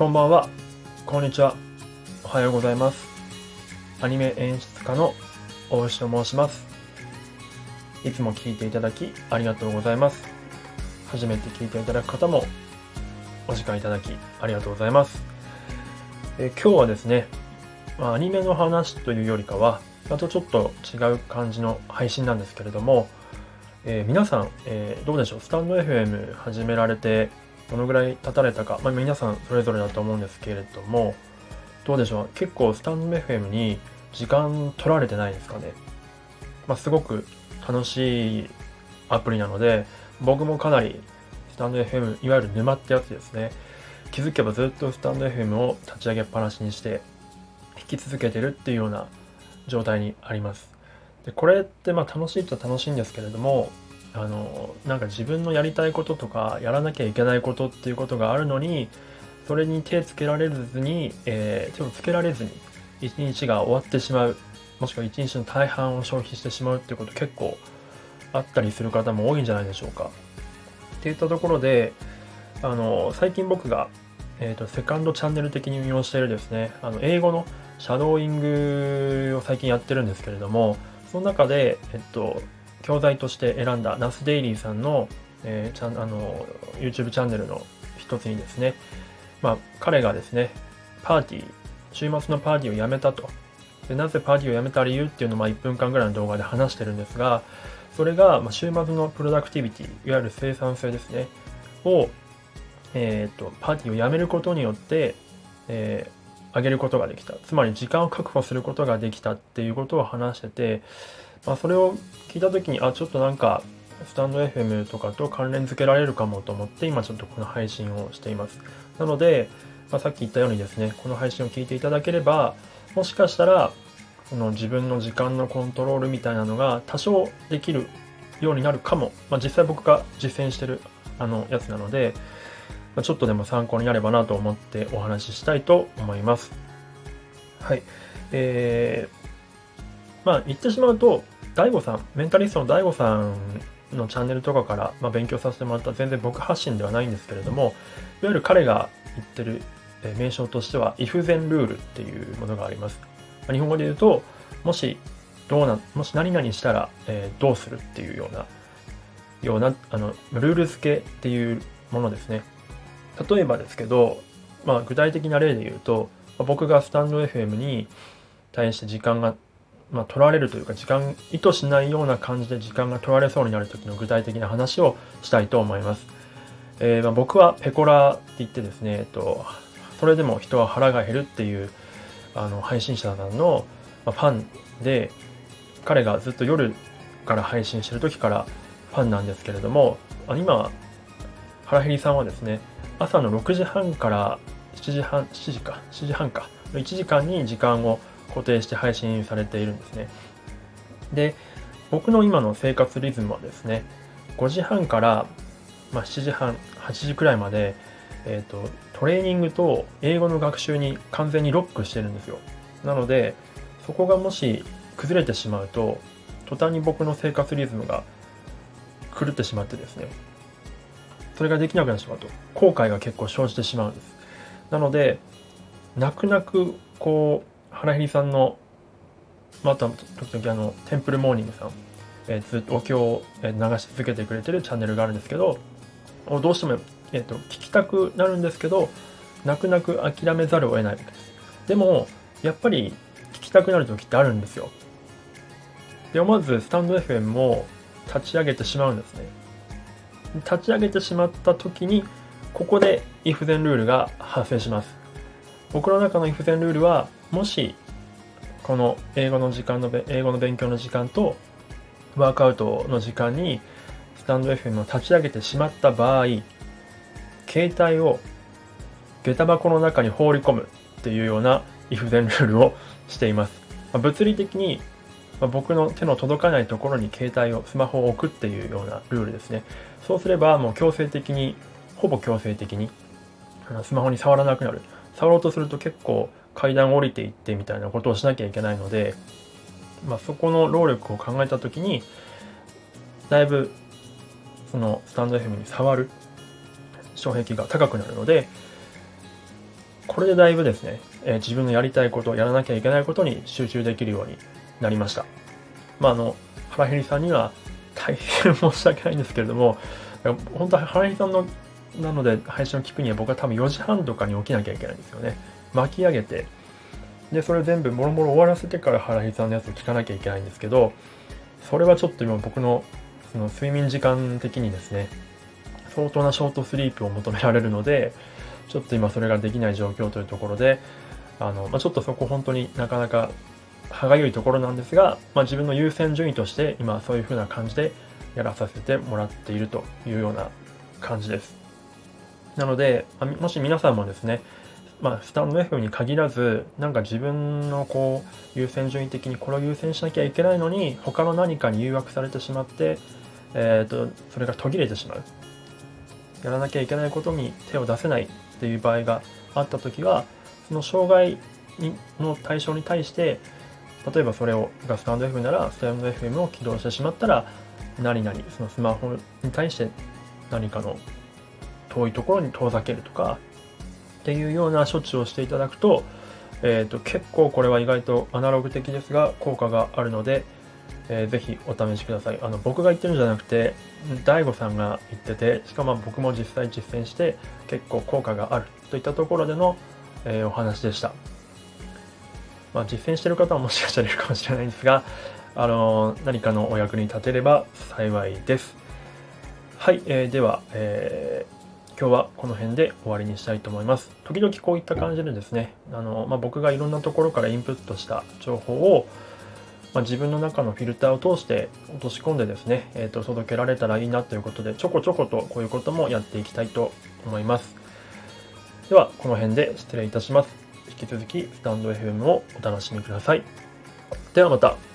こんばんは。こんにちは。おはようございます。アニメ演出家の大石と申します。いつも聞いていただきありがとうございます。初めて聞いていただく方もお時間いただきありがとうございます。え今日はですね、まあ、アニメの話というよりかは、またちょっと違う感じの配信なんですけれども、えー、皆さん、えー、どうでしょう、スタンド FM 始められて、どのぐらい経たれたか、まあ、皆さんそれぞれだと思うんですけれども、どうでしょう、結構スタンド FM に時間取られてないですかね。まあ、すごく楽しいアプリなので、僕もかなりスタンド FM、いわゆる沼ってやつですね。気づけばずっとスタンド FM を立ち上げっぱなしにして引き続けてるっていうような状態にあります。でこれってまあ楽しいと楽しいんですけれどもあのなんか自分のやりたいこととかやらなきゃいけないことっていうことがあるのにそれに手つけられずに、えー、手をつけられずに一日が終わってしまうもしくは一日の大半を消費してしまうっていうこと結構あったりする方も多いんじゃないでしょうか。っていったところであの最近僕が、えーと、セカンドチャンネル的に運用しているですねあの英語のシャドーイングを最近やってるんですけれどもその中で、えっと、教材として選んだナスデイリーさんの,、えー、ちゃんあの YouTube チャンネルの一つにですね、まあ、彼がですね、パーティー、週末のパーティーをやめたと。でなぜパーティーをやめた理由っていうのを1分間ぐらいの動画で話してるんですが、それが週末のプロダクティビティ、いわゆる生産性ですね、を、えーと、パーティーをやめることによって、えー、上げることができた。つまり時間を確保することができたっていうことを話してて、まあ、それを聞いた時にあちょっとなんかスタンド FM とかと関連付けられるかもと思って今ちょっとこの配信をしています。なので、まあ、さっき言ったようにですねこの配信を聞いていただければもしかしたらその自分の時間のコントロールみたいなのが多少できるようになるかも、まあ、実際僕が実践してるあのやつなので、まあ、ちょっとでも参考になればなと思ってお話ししたいと思います。はい。えー、まあ言ってしまうと DAIGO さん、メンタリストの DAIGO さんのチャンネルとかから、まあ、勉強させてもらった全然僕発信ではないんですけれども、いわゆる彼が言ってる名称としては、if then ルールっていうものがあります。ま日本語で言うと、もしどうな、もし何々したら、えー、どうするっていうような、ような、あの、ルール付けっていうものですね。例えばですけど、まあ、具体的な例で言うと、僕がスタンド FM に対して時間がまあ、取られるというか時間意図しないような感じで時間が取られそうになる時の具体的な話をしたいと思います。えー、ま、僕はペコラって言ってですね、えっと、それでも人は腹が減るっていうあの配信者さんの、ファンで彼がずっと夜から配信してる時からファンなんですけれども今腹減りさんはですね朝の6時半から7時半7時か7時半か1時間に時間を固定して配信されているんですね。で、僕の今の生活リズムはですね、5時半から、まあ、7時半、8時くらいまで、えーと、トレーニングと英語の学習に完全にロックしてるんですよ。なので、そこがもし崩れてしまうと、途端に僕の生活リズムが狂ってしまってですね、それができなくなってしまうと、後悔が結構生じてしまうんです。なので、泣く泣くこうう原りさんの、まあ、あと時々あの、テンプルモーニングさん、えー、ずっとお経を流し続けてくれてるチャンネルがあるんですけど、どうしても、えーと、聞きたくなるんですけど、泣く泣く諦めざるを得ないです。でも、やっぱり聞きたくなる時ってあるんですよ。で、思わずスタンド FM も立ち上げてしまうんですね。立ち上げてしまった時に、ここで if then ルールが発生します。僕の中の if then ルールは、もしこの英語の時間の英語の勉強の時間とワークアウトの時間にスタンド FM を立ち上げてしまった場合携帯を下駄箱の中に放り込むっていうような if then ルールをしています、物理的に、僕の手の届かないところに携帯をスマホを置くっていうようなルールですね。そうすればもう強制的にほぼ強制的にスマホに触らなくなる。触ろうとすると結構階段を降りていってみたいなことをしなきゃいけないので、まあ、そこの労力を考えた時にだいぶそのスタンド FM に触る障壁が高くなるのでこれでだいぶですね、えー、自分のやりたいこと、やらなきゃいけないことに集中できるようになりました。まあ、あの、原ヘリさんには大変申し訳ないんですけれども、本当は原ヘリさんのなので配信を聞くには僕は多分4時半とかに起きなきゃいけないんですよね。巻き上げて、で、それ全部もろもろ終わらせてから原日さんのやつを聞かなきゃいけないんですけど、それはちょっと今僕のその睡眠時間的にですね、相当なショートスリープを求められるので、ちょっと今それができない状況というところで、あの、まあ、ちょっとそこ本当になかなか歯がゆいところなんですが、まあ、自分の優先順位として今そういう風な感じでやらさせてもらっているというような感じです。なので、もし皆さんもですね、まあ、スタンド F に限らず、なんか自分のこう、優先順位的にこれを優先しなきゃいけないのに、他の何かに誘惑されてしまって、え、ー、と、それが途切れてしまう。やらなきゃいけないことに手を出せないっていう場合があった時は、その障害の対象に対して、例えばそれをがスタンド F なら、スタンド FM を起動してしまったら、何々、そのスマホに対して何かの遠いところに遠ざけるとか、っていうような処置をしていただくと,、えーと、結構これは意外とアナログ的ですが効果があるので、えー、ぜひお試しください。あの僕が言ってるんじゃなくて DAIGO さんが言っててしかも僕も実際実践して結構効果があるといったところでの、えー、お話でした、まあ、実践してる方はもしかしたらいるかもしれないんですがあのー、何かのお役に立てれば幸いです。はい、えー、では、えー今日はこの辺で終わりにしたいと思います。時々こういった感じでですね、あのまあ、僕がいろんなところからインプットした情報を、まあ、自分の中のフィルターを通して落とし込んでですね、えー、と届けられたらいいなということで、ちょこちょことこういうこともやっていきたいと思います。では、この辺で失礼いたします。引き続き、スタンド FM をお楽しみください。ではまた。